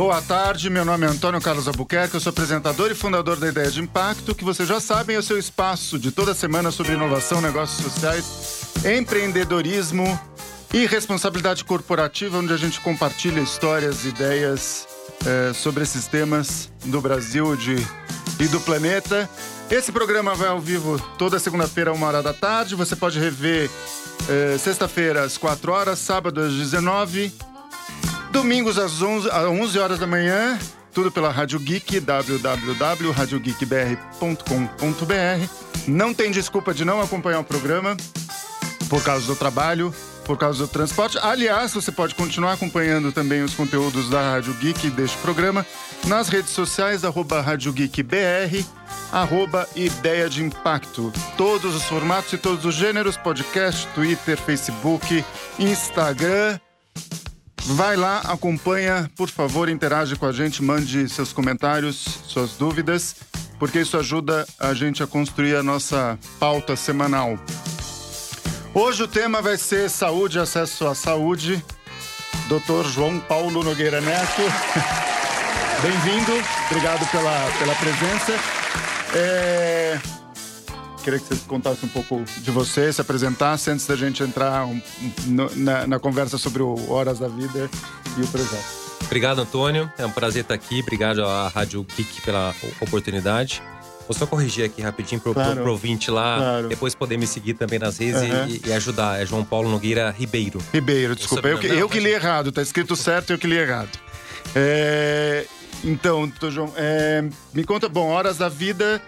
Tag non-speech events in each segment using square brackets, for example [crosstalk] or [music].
Boa tarde, meu nome é Antônio Carlos Albuquerque, eu sou apresentador e fundador da Ideia de Impacto, que vocês já sabem é o seu espaço de toda semana sobre inovação, negócios sociais, empreendedorismo e responsabilidade corporativa, onde a gente compartilha histórias, ideias é, sobre esses temas do Brasil de, e do planeta. Esse programa vai ao vivo toda segunda-feira, uma hora da tarde. Você pode rever é, sexta-feira às 4 horas, sábado às 19 Domingos às 11, às 11 horas da manhã, tudo pela Rádio Geek, www.radiogeekbr.com.br. Não tem desculpa de não acompanhar o programa por causa do trabalho, por causa do transporte. Aliás, você pode continuar acompanhando também os conteúdos da Rádio Geek deste programa nas redes sociais, arroba Rádio Geek BR, arroba Ideia de Impacto. Todos os formatos e todos os gêneros, podcast, Twitter, Facebook, Instagram. Vai lá, acompanha, por favor, interage com a gente, mande seus comentários, suas dúvidas, porque isso ajuda a gente a construir a nossa pauta semanal. Hoje o tema vai ser saúde, acesso à saúde. Dr. João Paulo Nogueira Neto. [laughs] Bem-vindo, obrigado pela, pela presença. É... Queria que você contasse um pouco de você, se apresentasse antes da gente entrar um, no, na, na, conversa sobre o Horas da Vida e o projeto. Obrigado, Antônio. É um prazer estar aqui. Obrigado à Rádio Geek pela oportunidade. Vou só corrigir aqui rapidinho pro, claro, pro, pro ouvinte lá, claro. depois poder me seguir também nas redes uhum. e, e, ajudar. É João Paulo Nogueira Ribeiro. Ribeiro, desculpa. Eu, que, eu que li errado, tá escrito certo e eu que li errado. É, então, João, é, me conta, bom, Horas da Vida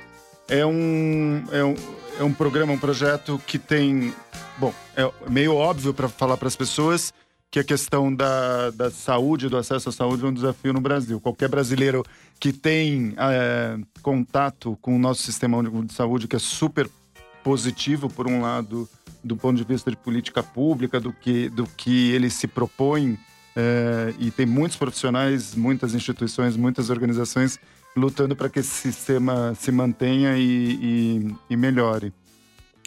é um, é um, é um programa, um projeto que tem. Bom, é meio óbvio para falar para as pessoas que a questão da, da saúde, do acesso à saúde é um desafio no Brasil. Qualquer brasileiro que tem é, contato com o nosso sistema de saúde, que é super positivo, por um lado, do ponto de vista de política pública, do que, do que ele se propõe, é, e tem muitos profissionais, muitas instituições, muitas organizações lutando para que esse sistema se mantenha e, e, e, melhore.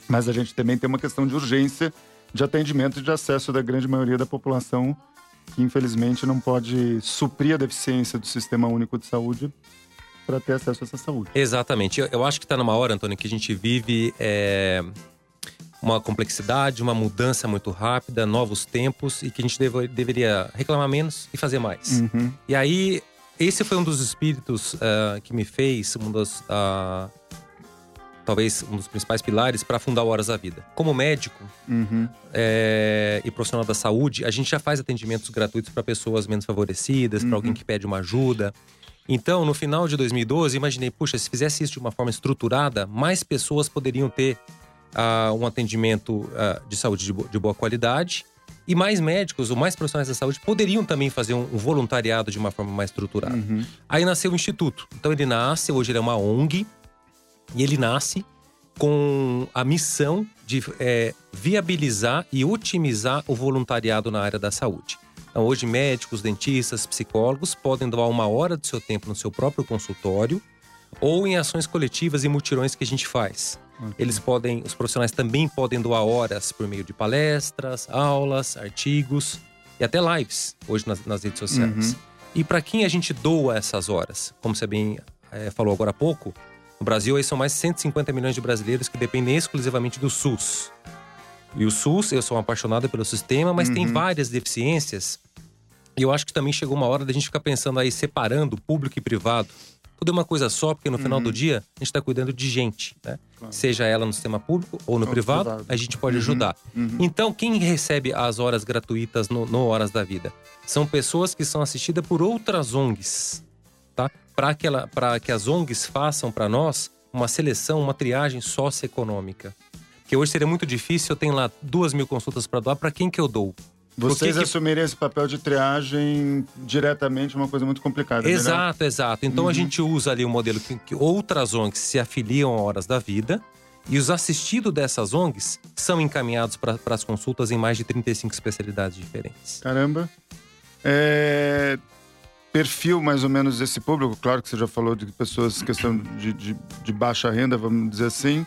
Mas a gente também tem uma questão de urgência de atendimento e de acesso da grande maioria da população que infelizmente não pode suprir a deficiência do Sistema Único de Saúde para ter acesso a essa saúde. Exatamente. Eu, eu acho que está numa hora, Antônio, que a gente vive é, uma complexidade, uma mudança muito rápida, novos tempos e que a gente deve, deveria reclamar menos e fazer mais. Uhum. E aí esse foi um dos espíritos uh, que me fez, um dos, uh, talvez um dos principais pilares para fundar o Horas da Vida. Como médico uhum. é, e profissional da saúde, a gente já faz atendimentos gratuitos para pessoas menos favorecidas, uhum. para alguém que pede uma ajuda. Então, no final de 2012, imaginei, puxa, se fizesse isso de uma forma estruturada, mais pessoas poderiam ter uh, um atendimento de saúde de, bo de boa qualidade e mais médicos ou mais profissionais da saúde poderiam também fazer um, voluntariado de uma forma mais estruturada. Uhum. Aí nasceu o Instituto. Então ele nasce, hoje ele é uma ONG, e ele nasce com a missão de é, viabilizar e otimizar o voluntariado na área da saúde. Então, hoje, médicos, dentistas, psicólogos podem doar uma hora do seu tempo no seu próprio consultório ou em ações coletivas e mutirões que a gente faz. Eles podem, os profissionais também podem doar horas por meio de palestras, aulas, artigos e até lives hoje nas, nas redes sociais. Uhum. E para quem a gente doa essas horas? Como você bem é, falou agora há pouco, no Brasil aí são mais de 150 milhões de brasileiros que dependem exclusivamente do SUS. E o SUS, eu sou um apaixonado pelo sistema, mas uhum. tem várias deficiências. E eu acho que também chegou uma hora da gente ficar pensando aí, separando público e privado tudo é uma coisa só, porque no final do uhum. dia a gente está cuidando de gente, né? Claro. Seja ela no sistema público ou no ou privado, privado, a gente pode uhum. ajudar. Uhum. Então, quem recebe as horas gratuitas no, no, Horas da Vida? São pessoas que são assistidas por outras ONGs, tá? Para que, que as ONGs façam para nós uma seleção, uma triagem socioeconômica. Que hoje seria muito difícil, eu tenho lá duas mil consultas para doar, para quem que eu dou? Vocês que assumiriam esse papel de triagem diretamente, uma coisa muito complicada. É exato, melhor? exato. Então uhum. a gente usa ali o um modelo que, que outras ONGs se afiliam a Horas da Vida e os assistidos dessas ONGs são encaminhados para as consultas em mais de 35 especialidades diferentes. Caramba. É... Perfil mais ou menos desse público, claro que você já falou de pessoas questão de, de, de baixa renda, vamos dizer assim.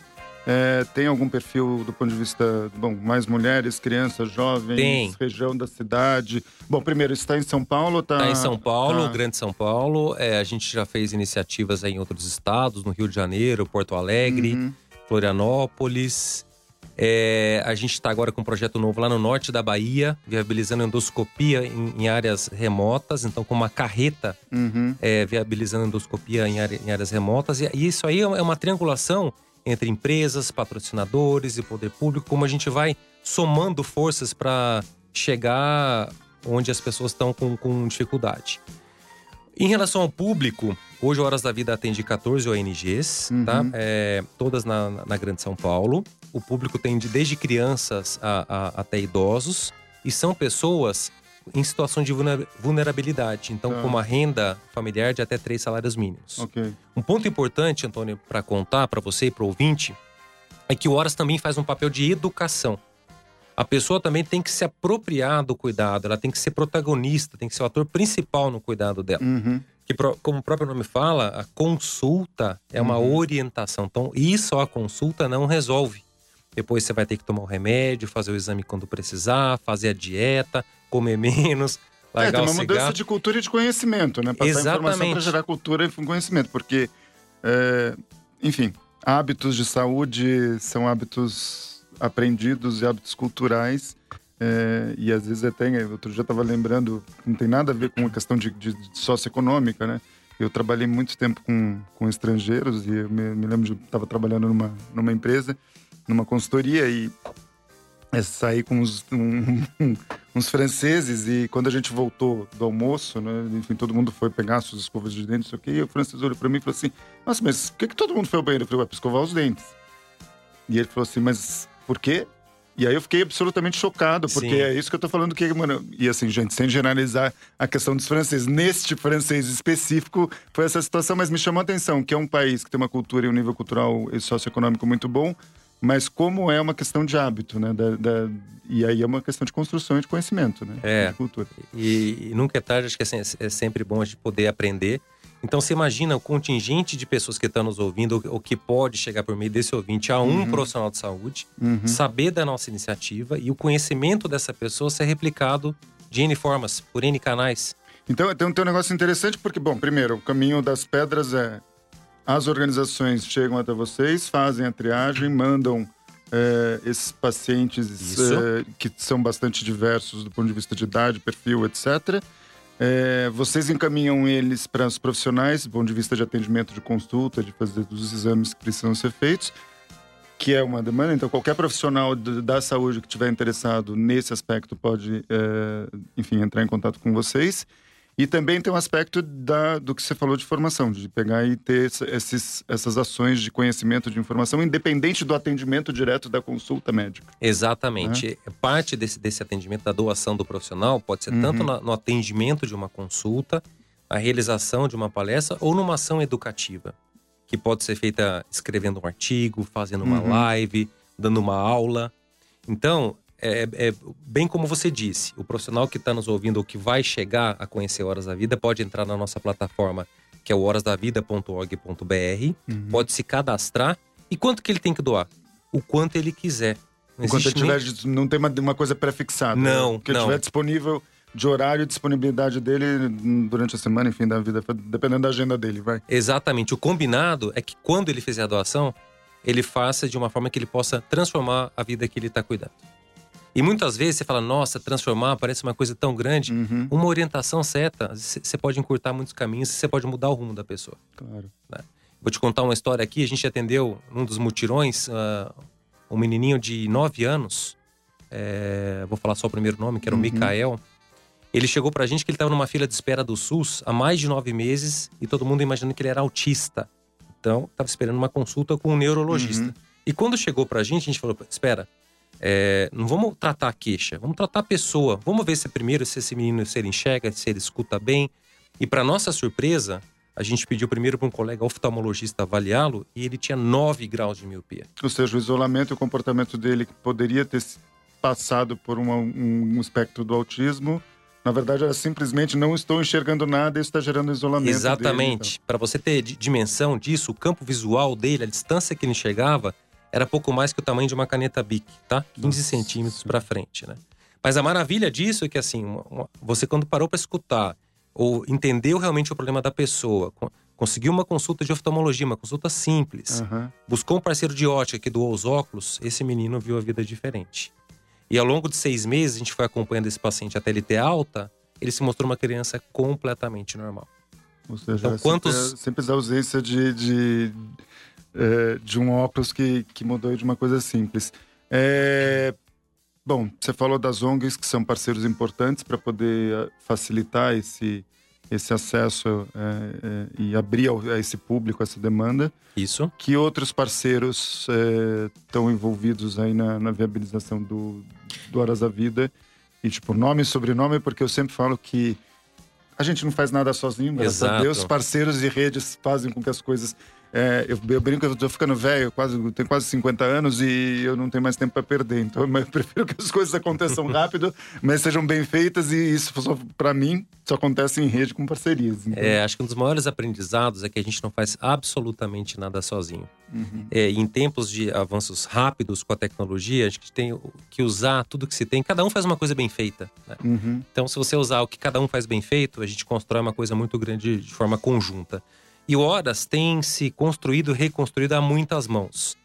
É, tem algum perfil do ponto de vista, bom, mais mulheres, crianças, jovens, tem. região da cidade? Bom, primeiro, está em São Paulo? Está tá em São Paulo, tá... Grande São Paulo. É, a gente já fez iniciativas em outros estados, no Rio de Janeiro, Porto Alegre, uhum. Florianópolis. É, a gente está agora com um projeto novo lá no norte da Bahia, viabilizando endoscopia em, em áreas remotas, então com uma carreta uhum. é, viabilizando endoscopia em, área, em, áreas remotas. E, e isso aí é uma triangulação entre empresas, patrocinadores e poder público, como a gente vai somando forças para chegar onde as pessoas estão com, com dificuldade. Em relação ao público, hoje Horas da Vida atende 14 ONGs, uhum. tá? É, todas na, na Grande São Paulo. O público tem de, desde crianças a, a, até idosos e são pessoas em situação de vulnerabilidade, então tá. com uma renda familiar de até três salários mínimos. Okay. Um ponto importante, Antônio, para contar para você e para o ouvinte, é que o Horas também faz um papel de educação a pessoa também tem que se apropriar do cuidado, ela tem que ser protagonista, tem que ser o ator principal no cuidado dela. Uhum. Que, como o próprio nome fala, a consulta é uma uhum. orientação. Então, isso a consulta não resolve. Depois você vai ter que tomar o remédio, fazer o exame quando precisar, fazer a dieta, comer menos, é, largar é, tem uma mudança de cultura e de conhecimento, né? Passar Exatamente. informação para gerar cultura e conhecimento, porque, é, enfim, hábitos de saúde são hábitos aprendidos e hábitos culturais. É, e às vezes até, outro dia estava lembrando, não tem nada a ver com a questão de, de, de socioeconômica, né? Eu trabalhei muito tempo com, com estrangeiros e eu me, me lembro de estava trabalhando numa, numa empresa, numa consultoria e é, saí com uns, um, [laughs] uns franceses e quando a gente voltou do almoço, né, enfim, todo mundo foi pegar suas escovas de dentes, ok? E o francês olhou para mim e falou assim: Nossa, mas por que, que todo mundo foi ao banheiro? Eu falei: Ué, para escovar os dentes. E ele falou assim: Mas por quê? E aí eu fiquei absolutamente chocado, porque Sim. é isso que eu tô falando que, mano, e assim, gente, sem generalizar a questão dos franceses, neste francês específico, foi essa situação, mas me chamou a atenção, que é um país que tem uma cultura e um nível cultural e socioeconômico muito bom, mas como é uma questão de hábito, né? Da, da, e aí é uma questão de construção e de conhecimento, né? É. De cultura. E, e nunca é tarde, acho que é, é sempre bom a gente poder aprender. Então você imagina o contingente de pessoas que estão nos ouvindo, o que pode chegar por meio desse ouvinte a um uhum. profissional de saúde, uhum. saber da nossa iniciativa e o conhecimento dessa pessoa ser replicado de N formas, por N canais. Então tem, tem um negócio interessante, porque, bom, primeiro, o caminho das pedras é as organizações chegam até vocês, fazem a triagem, mandam é, esses pacientes é, que são bastante diversos do ponto de vista de idade, perfil, etc é, vocês encaminham eles para os profissionais, do ponto de vista de atendimento, de consulta, de fazer os exames que precisam ser feitos, que é uma demanda. Então, qualquer profissional da saúde que estiver interessado nesse aspecto pode, enfim, entrar em contato com vocês. E também tem um aspecto da, do que você falou de formação, de pegar e ter esses, essas ações de conhecimento, de informação, independente do atendimento direto da consulta médica. Exatamente. Né? Parte desse, desse atendimento, da doação do profissional, pode ser uhum. tanto no, no atendimento de uma consulta, a realização de uma palestra ou numa ação educativa, que pode ser feita escrevendo um artigo, fazendo uma uhum. live, dando uma aula. Então, é, é, bem como você disse, o profissional que está nos ouvindo ou que vai chegar a conhecer Horas da Vida pode entrar na nossa plataforma, que é o horasdavida.org.br, uhum. pode se cadastrar. E quanto que ele tem que doar? O quanto ele quiser. Não Enquanto ele tiver, nem... não tem uma, uma coisa pré-fixada. Não, né? Que não. tiver disponível de horário e disponibilidade dele durante a semana, enfim, da vida, dependendo da agenda dele, vai. Exatamente. O combinado é que quando ele fizer a doação, ele faça de uma forma que ele possa transformar a vida que ele está cuidando. E muitas vezes você fala, nossa, transformar parece uma coisa tão grande. Uhum. Uma orientação certa, você pode encurtar muitos caminhos, você pode mudar o rumo da pessoa. Claro. Né? Vou te contar uma história aqui. A gente atendeu num dos mutirões uh, um menininho de 9 anos. É, vou falar só o primeiro nome, que era o uhum. Mikael. Ele chegou pra gente que ele estava numa fila de espera do SUS há mais de nove meses e todo mundo imaginando que ele era autista. Então, estava esperando uma consulta com um neurologista. Uhum. E quando chegou pra gente, a gente falou: espera, é, não vamos tratar a queixa, vamos tratar a pessoa. Vamos ver se primeiro se esse menino se ele enxerga, se ele escuta bem. E para nossa surpresa, a gente pediu primeiro para um colega oftalmologista avaliá-lo e ele tinha 9 graus de miopia. Ou seja, o isolamento e o comportamento dele que poderia ter passado por uma, um, espectro do autismo na verdade, era simplesmente não estou enxergando nada e está gerando isolamento. Exatamente. Então. Para você ter dimensão disso, o campo visual dele, a distância que ele enxergava, era pouco mais que o tamanho de uma caneta Bic, tá? 15 Nossa. centímetros para frente, né? Mas a maravilha disso é que, assim, uma, uma, você quando parou para escutar ou entendeu realmente o problema da pessoa, conseguiu uma consulta de oftalmologia, uma consulta simples, uhum. buscou um parceiro de ótica que doou os óculos, esse menino viu a vida diferente. E ao longo de seis meses, a gente foi acompanhando esse paciente até ele ter alta, ele se mostrou uma criança completamente normal. Ou seja, então, quantos... simples, simples ausência de, de, é, de um óculos que, que mudou de uma coisa simples. É, bom, você falou das ONGs, que são parceiros importantes para poder eh, facilitar esse, esse acesso é, é, e abrir a esse público essa demanda. Isso. Que outros parceiros estão envolvidos aí na, na viabilização do, do Horas da Vida? E, tipo, nome e sobrenome, porque eu sempre falo que a gente não faz nada sozinho, graças Exato. a Deus. Parceiros e redes fazem com que as coisas é, eu, eu, brinco, eu tô ficando velho, quase, tenho quase 50 anos e eu não tenho mais tempo para perder. Então eu [laughs] prefiro que as coisas aconteçam [laughs] rápido, mas sejam bem feitas e isso, para mim, só acontece em rede com parcerias. Então. É, acho que um dos maiores aprendizados é que a gente não faz absolutamente nada sozinho. Uhum. É, em tempos de avanços rápidos com a tecnologia, a gente tem que usar tudo que se tem. Cada um faz uma coisa bem feita. Né? Uhum. Então, se você usar o que cada um faz bem feito, a gente constrói uma coisa muito grande de forma conjunta. E Horas tem se construído e reconstruído a muitas mãos.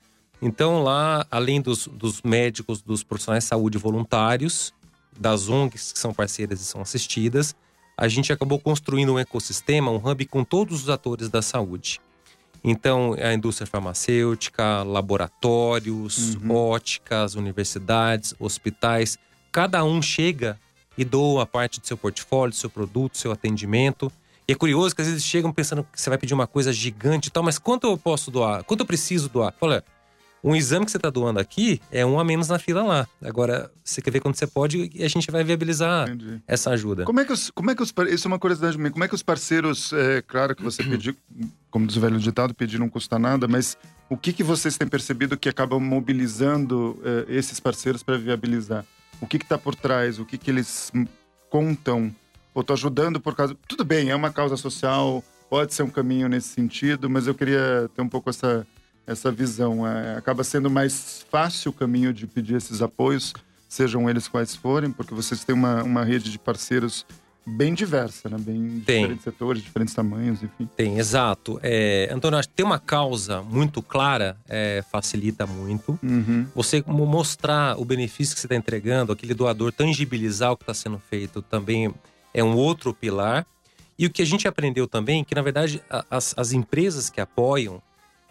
Então, lá, além dos, dos médicos, dos profissionais de saúde voluntários, das ONGs que são parceiras e são assistidas, a gente acabou construindo um ecossistema, um hub com todos os atores da saúde. Então, a indústria farmacêutica, laboratórios, uhum. óticas, universidades, hospitais, cada um chega e doa parte do seu portfólio, do seu produto, do seu atendimento. E é curioso que às vezes chegam pensando que você vai pedir uma coisa gigante e tal, mas quanto eu posso doar? Quanto eu preciso doar? Olha, um exame que você está doando aqui é um a menos na fila lá. Agora, você quer ver quando você pode e a gente vai viabilizar Entendi. essa ajuda. Como é que os, como é que os, isso é uma curiosidade minha, como é que os parceiros, é claro que você pediu, como diz o velho ditado, pedir não custa nada, mas o que, que vocês têm percebido que acabam mobilizando é, esses parceiros para viabilizar? O que está por trás? O que, que eles contam ou tô ajudando por causa. Tudo bem, é uma causa social, pode ser um caminho nesse sentido, mas eu queria ter um pouco essa, essa visão. É, acaba sendo mais fácil o caminho de pedir esses apoios, sejam eles quais forem, porque vocês têm uma, uma rede de parceiros bem diversa, né? Bem tem. diferentes setores, diferentes tamanhos, enfim. Tem, exato. É, Antônio, acho que ter uma causa muito clara é, facilita muito. Uhum. Você mostrar o benefício que você está entregando, aquele doador tangibilizar o que está sendo feito também é um outro pilar. E o que a gente aprendeu também, que na verdade as, as empresas que apoiam,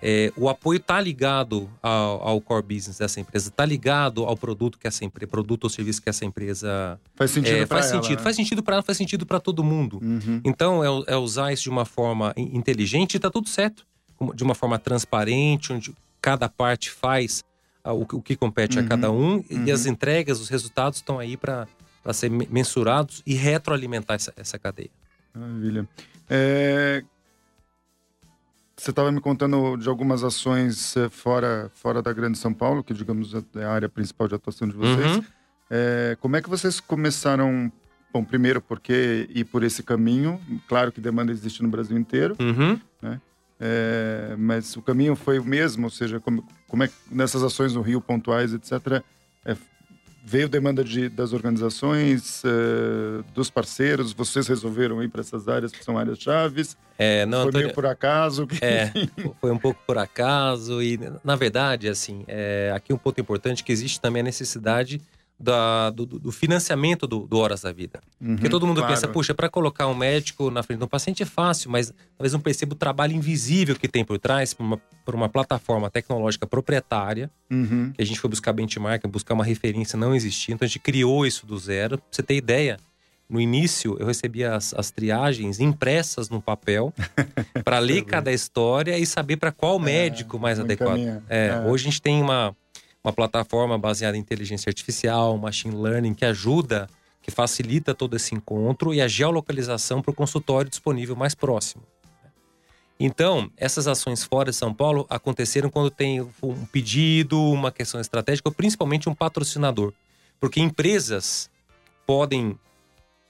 é, o apoio está ligado ao, ao, core business dessa empresa, está ligado ao produto que essa empresa, produto ou serviço que essa empresa faz sentido. É, faz, ela, sentido né? faz sentido para ela, faz sentido para todo mundo. Uhum. Então é, é, usar isso de uma forma inteligente e está tudo certo, de uma forma transparente, onde cada parte faz o, o que compete uhum. a cada um uhum. e as entregas, os resultados estão aí para para ser mensurados e retroalimentar essa, essa cadeia. Maravilha. É... Você estava me contando de algumas ações é, fora, fora da Grande São Paulo, que digamos é a área principal de atuação de vocês. Uhum. É, como é que vocês começaram? Bom, primeiro, porque ir por esse caminho? Claro que demanda existe no Brasil inteiro, uhum. né? É, mas o caminho foi o mesmo, ou seja, como, como é que nessas ações no Rio, pontuais, etc., é, veio demanda de, das organizações, uh, dos parceiros, vocês resolveram ir para essas áreas que são áreas chaves? É, não, foi Antônio, meio por acaso? É, foi um pouco por acaso e, na verdade, assim, é, aqui um ponto importante que existe também a necessidade da, do, do, financiamento do, do, Horas da Vida. Uhum, Porque todo mundo claro. pensa, puxa, para colocar um médico na frente de um paciente é fácil, mas talvez não perceba o trabalho invisível que tem por trás, por uma, por uma plataforma tecnológica proprietária, uhum. que a gente foi buscar benchmark, buscar uma referência, não existia. Então a gente criou isso do zero. Pra você ter ideia, no início eu recebia as, as triagens impressas no papel [laughs] para ler cada história e saber para qual é, médico mais adequado. É, é. Hoje a gente tem uma uma plataforma baseada em inteligência artificial, machine learning, que ajuda, que facilita todo esse encontro e a geolocalização para o consultório disponível mais próximo. Então, essas ações fora de São Paulo aconteceram quando tem um pedido, uma questão estratégica, ou principalmente um patrocinador. Porque empresas podem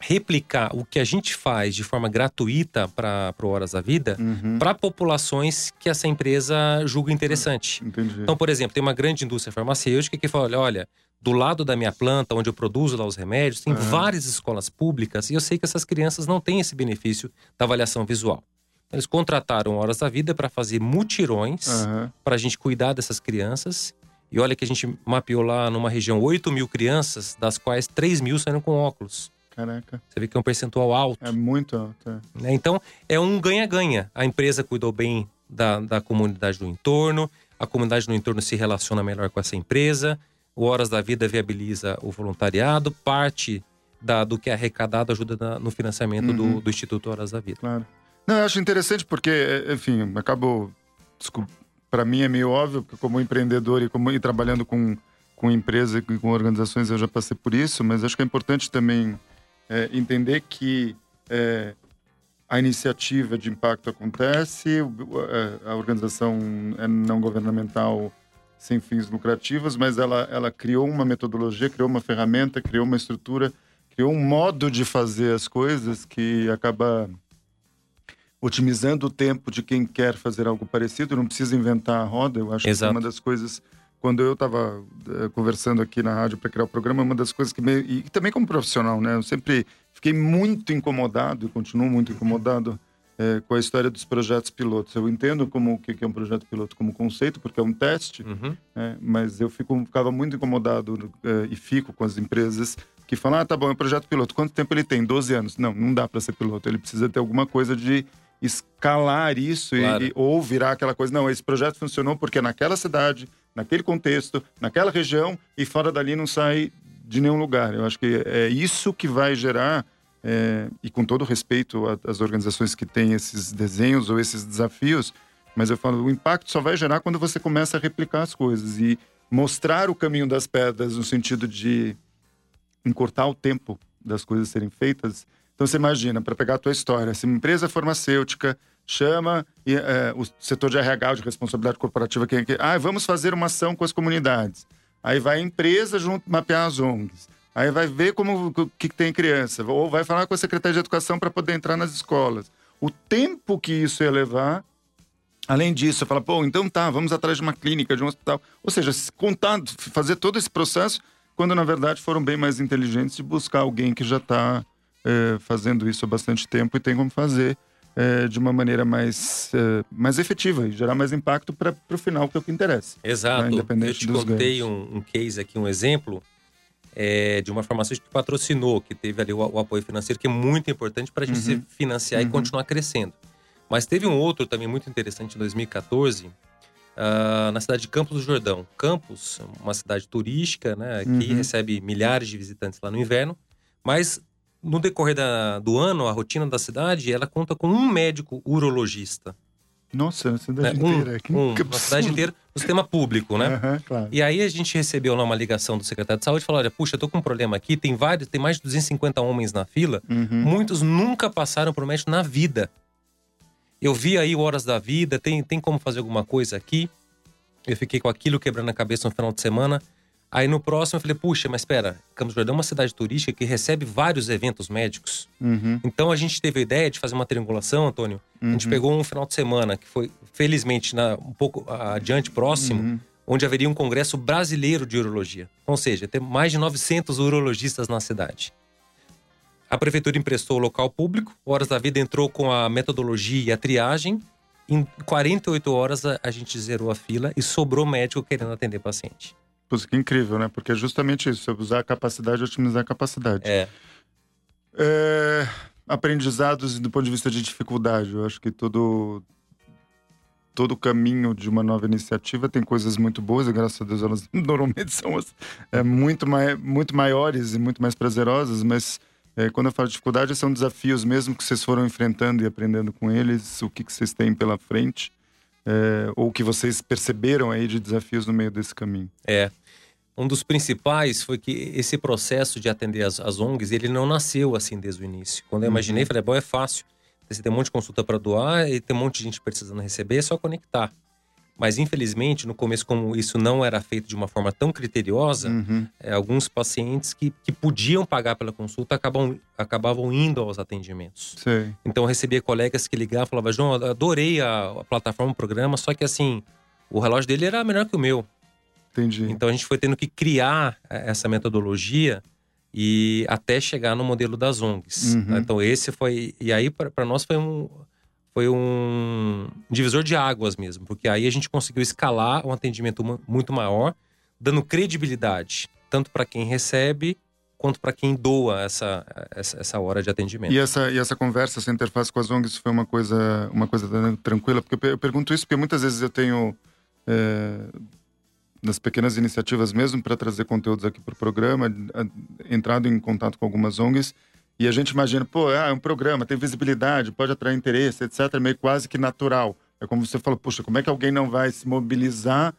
replicar o que a gente faz de forma gratuita para Horas da Vida Uhum. para populações que essa empresa julga interessante. Entendi. Então, por exemplo, tem uma grande indústria farmacêutica que fala: olha, olha, do lado da minha planta, onde eu produzo lá os remédios, tem Aham. várias escolas públicas e eu sei que essas crianças não têm esse benefício da avaliação visual. Eles contrataram Horas da Vida para fazer mutirões Aham. para a gente cuidar dessas crianças. E olha que a gente mapeou lá numa região 8 mil crianças, das quais 3 mil saíram com óculos. Caraca. Você vê que é um percentual alto. É muito alto. é. né? Então, é um ganha-ganha. A empresa cuidou bem da, da comunidade do entorno, a comunidade do entorno se relaciona melhor com essa empresa, o Horas da Vida viabiliza o voluntariado, parte da- do que é arrecadado ajuda na- no financiamento do- Uhum. do, Instituto Horas da Vida. Claro. Não, eu acho interessante porque, é, enfim, acabo. Para mim é meio óbvio, porque como empreendedor e, como, e trabalhando com, com empresa e com organizações, eu já passei por isso, mas acho que é importante também é, entender que é, a iniciativa de impacto acontece, é, a organização é não governamental sem fins lucrativos, mas ela, ela criou uma metodologia, criou uma ferramenta, criou uma estrutura, criou um modo de fazer as coisas que acaba otimizando o tempo de quem quer fazer algo parecido, não precisa inventar a roda. Eu acho que Exato. é uma das coisas. Quando eu estava conversando aqui na rádio para criar o programa, uma das coisas que me, e também como profissional, né? Eu sempre fiquei muito incomodado e continuo muito incomodado eh, com a história dos projetos pilotos. Eu entendo como o que que é um projeto piloto como conceito, porque é um teste, Uhum. né? mas eu fico, ficava muito incomodado eh, e fico com as empresas que falam: ah, tá bom, é um projeto piloto. Quanto tempo ele tem? 12 anos. Não, não dá para ser piloto. Ele precisa ter alguma coisa de escalar isso Claro. e, ou virar aquela coisa. Não, esse projeto funcionou porque é naquela cidade, naquele contexto, naquela região e fora dali não sai de nenhum lugar. Eu acho que é isso que vai gerar. é, e com todo respeito às organizações que têm esses desenhos ou esses desafios, mas eu falo, o impacto só vai gerar quando você começa a replicar as coisas e mostrar o caminho das pedras no sentido de encurtar o tempo das coisas serem feitas. Então você imagina, para pegar a tua história, se uma empresa farmacêutica chama e, é, o setor de RH, de responsabilidade corporativa, que, que ah, vamos fazer uma ação com as comunidades. Aí vai a empresa junto mapear as ONGs. Aí vai ver como o que, tem criança, ou vai falar com a Secretaria de Educação para poder entrar nas escolas. O tempo que isso ia levar Além disso, fala, pô, então tá, vamos atrás de uma clínica, de um hospital. Ou seja, se contar, fazer todo esse processo, quando na verdade foram bem mais inteligentes de buscar alguém que já está fazendo isso há bastante tempo e tem como fazer eh, de uma maneira mais, eh, mais efetiva e gerar mais impacto para o final, que é o que interessa. Exato. né, Eu independente te dos contei um, um case aqui, um exemplo é, de uma farmacêutica que patrocinou, que teve ali o, o apoio financeiro, que é muito importante para a gente Uhum. se financiar e Uhum. continuar crescendo. Mas teve um outro também muito interessante em 2014, ah, na cidade de Campos do Jordão. Campos, uma cidade turística, né, que Uhum. recebe milhares de visitantes lá no inverno, mas no decorrer da- do ano, a rotina da cidade, ela conta com um médico urologista. Nossa, a Né? cidade Um, inteira. Que, um, que uma cidade absurdo. inteira, no sistema público, né? Aham, claro. E aí a gente recebeu lá uma ligação do secretário de saúde e falou: olha, puxa, eu tô com um problema aqui, tem vários, tem mais de 250 homens na fila, Uhum. muitos nunca passaram por médico na vida. Eu vi aí Horas da Vida, tem, tem como fazer alguma coisa aqui? Eu fiquei com aquilo quebrando a cabeça no final de semana. Aí no próximo eu falei, puxa, mas espera, Campos do Jordão é uma cidade turística que recebe vários eventos médicos. Uhum. Então a gente teve a ideia de fazer uma triangulação, Antônio. A gente Uhum. pegou um final de semana que foi, felizmente, na- um pouco adiante, próximo, Uhum. onde haveria um congresso brasileiro de urologia. Ou seja, ter mais de 900 urologistas na cidade. A prefeitura emprestou o local público, Horas da Vida entrou com a metodologia e a triagem. Em 48 horas a, a gente zerou a fila e sobrou médico querendo atender paciente. Putz, que incrível, né? Porque é justamente isso, é usar a capacidade e otimizar a capacidade. É, É, aprendizados do ponto de vista de dificuldade. Eu acho que todo todo caminho de uma nova iniciativa tem coisas muito boas e graças a Deus elas [laughs] normalmente são as- é, muito, mai, muito maiores e muito mais prazerosas, mas é, quando eu falo de dificuldade são desafios mesmo que vocês foram enfrentando e aprendendo com eles, o que, que vocês têm pela frente é, ou que vocês perceberam aí de desafios no meio desse caminho. É. Um dos principais foi que esse processo de atender as, as ONGs, ele não nasceu assim desde o início. Quando eu imaginei, falei, bom, é fácil. Você tem um monte de consulta para doar e tem um monte de gente precisando receber, é só conectar. Mas, infelizmente, no começo, como isso não era feito de uma forma tão criteriosa, uhum. é, alguns pacientes que, que podiam pagar pela consulta acabam, acabavam indo aos atendimentos. Então, eu recebia colegas que ligavam e falavam: João, adorei a, a plataforma, o programa, só que assim, o relógio dele era melhor que o meu. Entendi. Então, a gente foi tendo que criar é, essa metodologia e até chegar no modelo das ONGs. Uhum. Então, esse foi. E aí, para nós, foi um foi um divisor de águas mesmo, porque aí a gente conseguiu escalar um atendimento muito maior, dando credibilidade, tanto para quem recebe quanto para quem doa essa, essa, essa, hora de atendimento. E essa, e essa conversa, essa interface com as ONGs foi uma coisa, uma coisa tranquila? Porque eu pergunto isso porque muitas vezes eu tenho, é, nas pequenas iniciativas mesmo, para trazer conteúdos aqui para o programa, entrado em contato com algumas ONGs e a gente imagina, pô, ah, é um programa, tem visibilidade, pode atrair interesse, etc. É meio quase que natural. É como você falou, puxa, como é que alguém não vai se mobilizar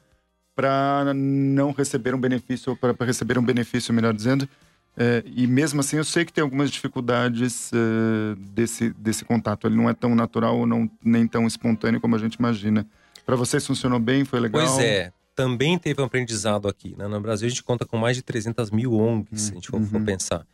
para não receber um benefício, para receber um benefício, melhor dizendo. É, e mesmo assim, eu sei que tem algumas dificuldades uh, desse, desse contato. Ele não é tão natural ou não, nem tão espontâneo como a gente imagina. Para vocês funcionou bem? Foi legal? Pois é. Também teve um aprendizado aqui. Né? No Brasil, a gente conta com mais de 300 mil ONGs, hum, se a gente for, uhum. for pensar.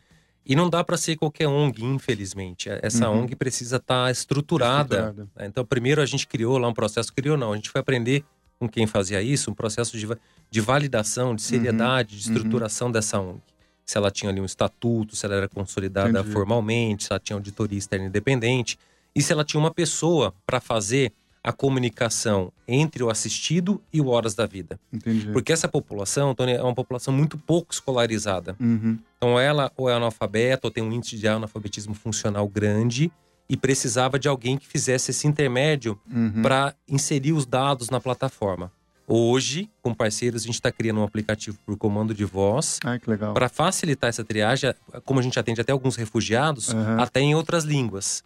E não dá para ser qualquer ONG, infelizmente. Essa uhum. ONG precisa estar tá estruturada. estruturada. Então, primeiro a gente criou lá um processo, criou não, a gente foi aprender com quem fazia isso, um processo de, de validação, de seriedade, uhum. de estruturação uhum. dessa ONG. Se ela tinha ali um estatuto, se ela era consolidada Entendi. formalmente, se ela tinha auditoria externa independente, e se ela tinha uma pessoa para fazer a comunicação entre o assistido e o Horas da Vida. Entendi. Porque essa população, Tony, é uma população muito pouco escolarizada. Uhum. Então ela ou é analfabeta ou tem um índice de analfabetismo funcional grande e precisava de alguém que fizesse esse intermédio uhum. para inserir os dados na plataforma. Hoje, com parceiros, a gente está criando um aplicativo por comando de voz para facilitar essa triagem, como a gente atende até alguns refugiados, uhum. até em outras línguas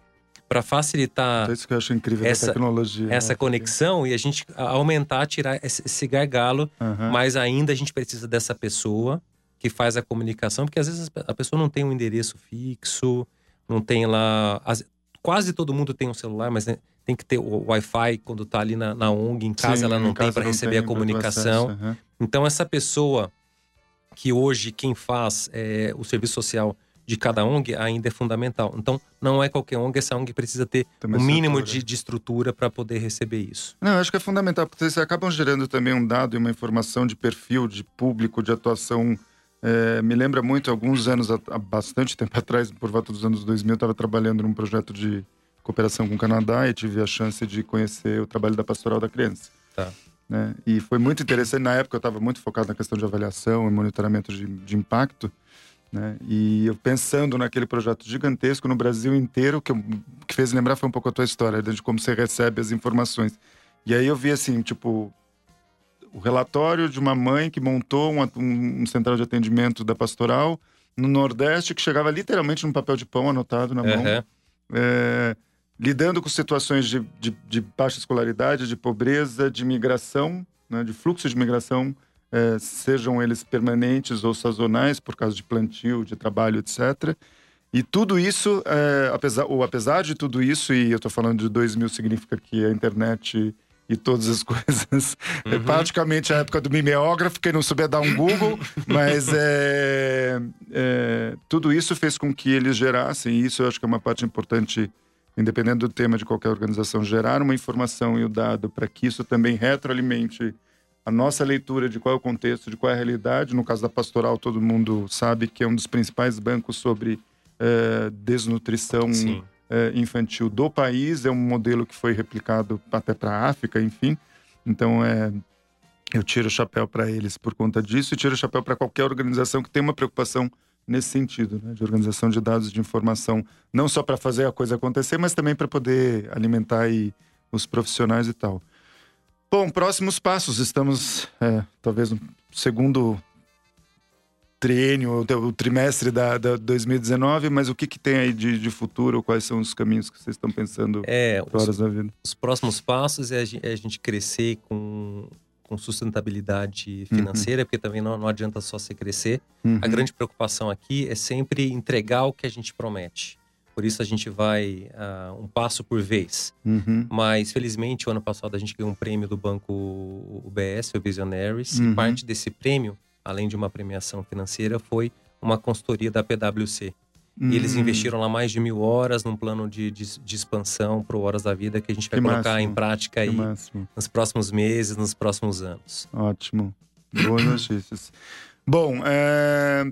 para facilitar é eu acho incrível essa, tecnologia, essa né? conexão e a gente aumentar, tirar esse gargalo, uhum. mas ainda a gente precisa dessa pessoa que faz a comunicação, porque às vezes a pessoa não tem um endereço fixo, não tem lá. Quase todo mundo tem um celular, mas né, tem que ter o Wi-Fi quando está ali na, na, ONG, em casa Sim, ela não tem para receber a comunicação. uhum. Então, essa pessoa que hoje quem faz é, o serviço social de cada ONG ainda é fundamental. Então, não é qualquer ONG, essa ONG precisa ter um mínimo de, de estrutura para poder receber isso. Não, acho que é fundamental, porque vocês acabam gerando também um dado e uma informação de perfil, de público, de atuação. É, me lembra muito, alguns anos, há bastante [laughs] tempo atrás, por volta dos anos 2000, eu estava trabalhando num projeto de cooperação com o Canadá e tive a chance de conhecer o trabalho da Pastoral da Criança. Tá. Né? E foi muito interessante. Na época, eu estava muito focado na questão de avaliação e monitoramento de, de impacto. Né? E eu pensando naquele projeto gigantesco no Brasil inteiro, que, eu, que fez lembrar foi um pouco a tua história, de como você recebe as informações. E aí eu vi assim, tipo, o relatório de uma mãe que montou um, um, um central de atendimento da pastoral no Nordeste, que chegava literalmente num papel de pão anotado na mão. Uhum. É, lidando com situações de, de, de, baixa escolaridade, de pobreza, de migração, né, de fluxo de migração é, sejam eles permanentes ou sazonais, por causa de plantio, de trabalho, etc. E tudo isso, é, apesar, ou apesar de tudo isso, e eu estou falando de 2000 significa que a internet e todas as [laughs] coisas. É uhum. É praticamente a época do mimeógrafo, quem não souber dar um Google, mas é, é, tudo isso fez com que eles gerassem, e isso eu acho que é uma parte importante, independente do tema de qualquer organização, gerar uma informação e o dado para que isso também retroalimente a nossa leitura de qual é o contexto, de qual é a realidade. No caso da pastoral, todo mundo sabe que é um dos principais bancos sobre é, desnutrição é, infantil do país. É um modelo que foi replicado até para a África, enfim. Então, é, eu tiro o chapéu para eles por conta disso e tiro o chapéu para qualquer organização que tenha uma preocupação nesse sentido, né, de organização de dados de informação, não só para fazer a coisa acontecer, mas também para poder alimentar os profissionais e tal. Bom, próximos passos. Estamos, é, talvez, no segundo triênio, o trimestre da, da 2019, mas o que, que tem aí de, de futuro? Quais são os caminhos que vocês estão pensando é, horas da vida? Os próximos passos é a gente, é a gente crescer com, com sustentabilidade uhum. financeira, uhum. porque também não, não adianta só se crescer. Uhum. A grande preocupação aqui é sempre entregar o que a gente promete. Por isso a gente vai uh, um passo por vez. Uhum. Mas, felizmente, o ano passado a gente ganhou um prêmio do banco UBS, o Visionaries. Uhum. E parte desse prêmio, além de uma premiação financeira, foi uma consultoria da PwC. Uhum. E eles hum. investiram lá mais de mil horas num plano de, de, de expansão para o Horas da Vida que a gente vai que colocar máximo. em prática aí nos próximos meses, nos próximos anos. Ótimo. Boas notícias. Bom, é,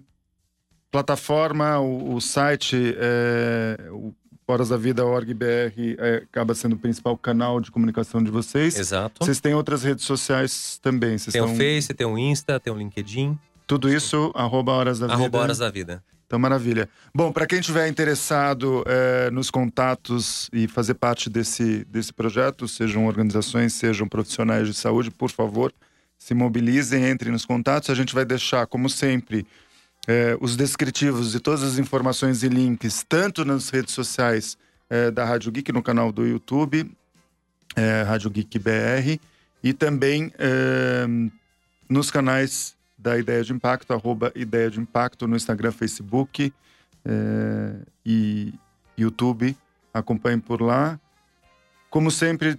plataforma, o, o site, é, o Horas da Vida org.br é, acaba sendo o principal canal de comunicação de vocês. Exato. Vocês têm outras redes sociais também? Vocês tem o Face, tem o Insta, tem o LinkedIn. Tudo isso, arroba Horas da arroba Vida. Horas da Vida. Então, maravilha. Bom, para quem estiver interessado é, nos contatos e fazer parte desse, desse projeto, sejam organizações, sejam profissionais de saúde, por favor, se mobilizem, entrem nos contatos. A gente vai deixar, como sempre, é, os descritivos e todas as informações e links, tanto nas redes sociais é, da Rádio Geek, no canal do YouTube, é, Rádio Geek BR, e também é, nos canais da Ideia de Impacto, arroba Ideia de Impacto, no Instagram, Facebook é, e YouTube. Acompanhem por lá. Como sempre,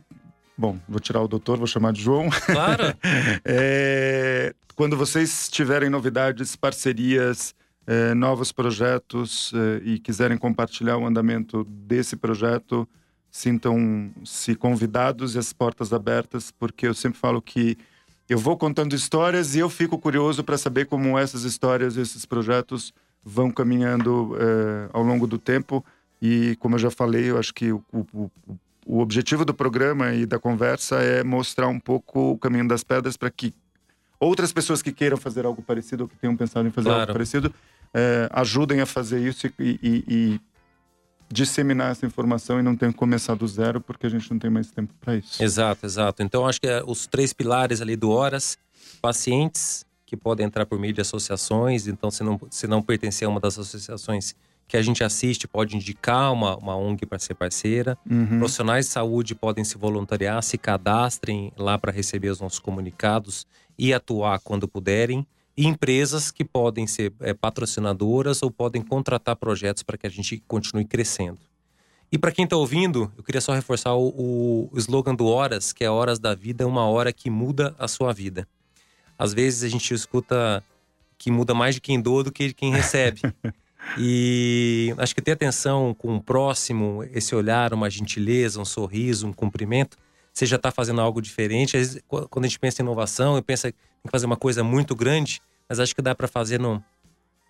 bom, vou tirar o doutor, vou chamar de João. Claro! [laughs] é, quando vocês tiverem novidades, parcerias, eh, novos projetos eh, e quiserem compartilhar o andamento desse projeto, sintam-se convidados e as portas abertas, porque eu sempre falo que eu vou contando histórias e eu fico curioso para saber como essas histórias, esses projetos vão caminhando eh, ao longo do tempo. E como eu já falei, eu acho que o, o, o objetivo do programa e da conversa é mostrar um pouco o caminho das pedras para que outras pessoas que queiram fazer algo parecido ou que tenham pensado em fazer claro. algo parecido é, ajudem a fazer isso e, e, e, disseminar essa informação e não tenham que começar do zero porque a gente não tem mais tempo para isso. Exato, exato. Então acho que é os três pilares ali do Horas, pacientes que podem entrar por meio de associações, então se não, se não pertencer a uma das associações que a gente assiste pode indicar uma, uma ONG para ser parceira. Uhum. Profissionais de saúde podem se voluntariar, se cadastrem lá para receber os nossos comunicados e atuar quando puderem. E empresas que podem ser é, patrocinadoras ou podem contratar projetos para que a gente continue crescendo. E para quem está ouvindo, eu queria só reforçar o, o slogan do Horas, que é Horas da Vida, uma hora que muda a sua vida. Às vezes a gente escuta que muda mais de quem doa do que de quem recebe. [laughs] E acho que ter atenção com o próximo, esse olhar, uma gentileza, um sorriso, um cumprimento, você já está fazendo algo diferente. Vezes, quando a gente pensa em inovação, eu penso que fazer uma coisa muito grande, mas acho que dá para fazer no,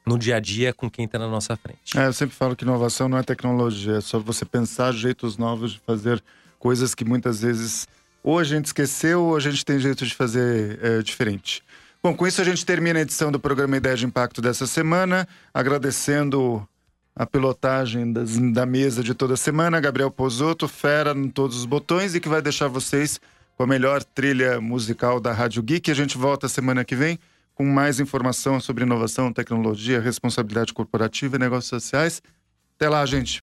no dia a dia com quem está na nossa frente. É, eu sempre falo que inovação não é tecnologia, é só você pensar jeitos novos de fazer coisas que muitas vezes ou a gente esqueceu ou a gente tem jeito de fazer é, diferente. Bom, com isso a gente termina a edição do programa Ideia de Impacto dessa semana, agradecendo a pilotagem das, da mesa de toda semana, Gabriel Pozotto, fera em todos os botões e que vai deixar vocês com a melhor trilha musical da Rádio Geek. A gente volta semana que vem com mais informação sobre inovação, tecnologia, responsabilidade corporativa e negócios sociais. Até lá, gente.